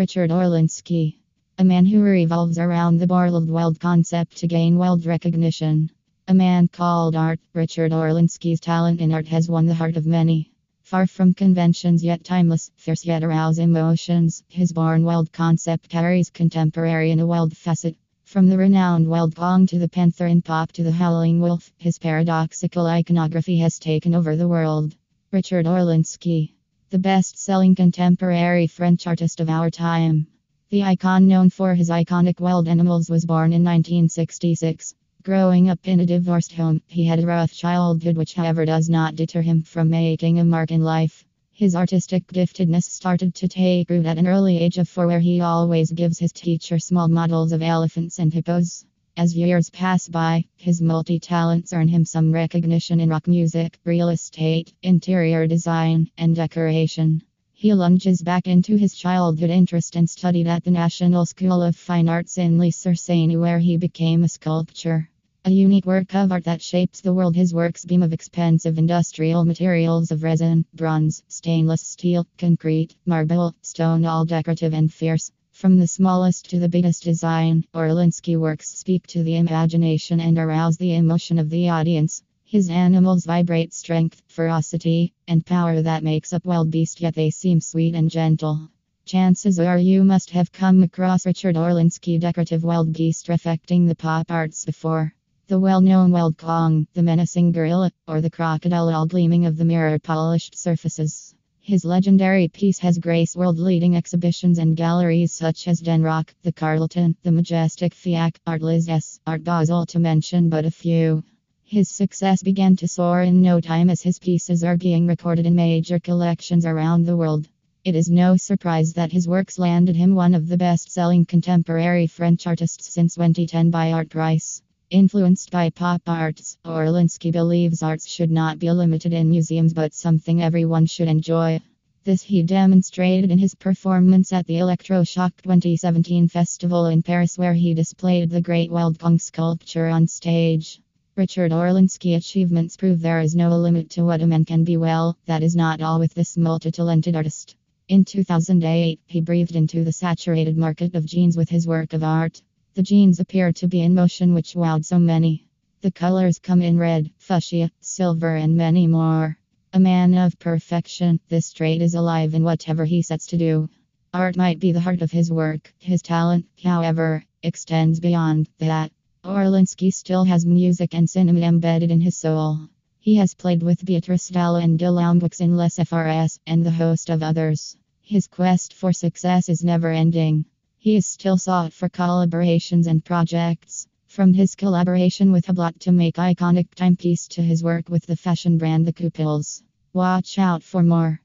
Richard Orlinski, a man who revolves around the Born Wild concept to gain world recognition. A man called art, Richard Orlinski's talent in art has won the heart of many. Far from conventions yet timeless, fierce yet arouse emotions, his Born Wild concept carries contemporary in a world facet. From the renowned Wild Kong to the Panther in pop to the Howling Wolf, his paradoxical iconography has taken over the world. Richard Orlinski, the best selling contemporary French artist of our time. The icon known for his iconic wild animals was born in 1966. Growing up in a divorced home, he had a rough childhood, which, however, does not deter him from making a mark in life. His artistic giftedness started to take root at an early age of four, where he always gives his teacher small models of elephants and hippos. As years pass by, his multi talents earn him some recognition in rock music, real estate, interior design, and decoration. He lunges back into his childhood interest and studied at the National School of Fine Arts in Les where he became a sculptor. A unique work of art that shapes the world. His works beam of expensive industrial materials of resin, bronze, stainless steel, concrete, marble, stone, all decorative and fierce. From the smallest to the biggest design, Orlinski works speak to the imagination and arouse the emotion of the audience. His animals vibrate strength, ferocity, and power that makes up wild beast, yet they seem sweet and gentle. Chances are you must have come across Richard Orlinski decorative wild beast affecting the pop arts before. The well known wild Kong, the menacing gorilla, or the crocodile, all gleaming of the mirror polished surfaces. His legendary piece has graced world leading exhibitions and galleries such as Den Rock, the Carlton, the Majestic FIAC, Art S, Art Basel, to mention but a few. His success began to soar in no time as his pieces are being recorded in major collections around the world. It is no surprise that his works landed him one of the best selling contemporary French artists since 2010 by Artprice. Influenced by pop arts, Orlinski believes arts should not be limited in museums but something everyone should enjoy. This he demonstrated in his performance at the Electroshock 2017 festival in Paris, where he displayed the Great Wild Kong sculpture on stage. Richard Orlinski achievements prove there is no limit to what a man can be. Well, that is not all with this multi talented artist. In 2008, he breathed into the saturated market of jeans with his work of art. The jeans appear to be in motion, which wowed so many. The colors come in red, fuchsia, silver, and many more. A man of perfection, this trait is alive in whatever he sets to do. Art might be the heart of his work. His talent, however, extends beyond that. Orlinski still has music and cinema embedded in his soul. He has played with Beatrice Dalle and Gilambix in Les FRS and the host of others. His quest for success is never ending. He is still sought for collaborations and projects. From his collaboration with Hublot to make iconic timepiece to his work with the fashion brand The Kooples. Watch out for more.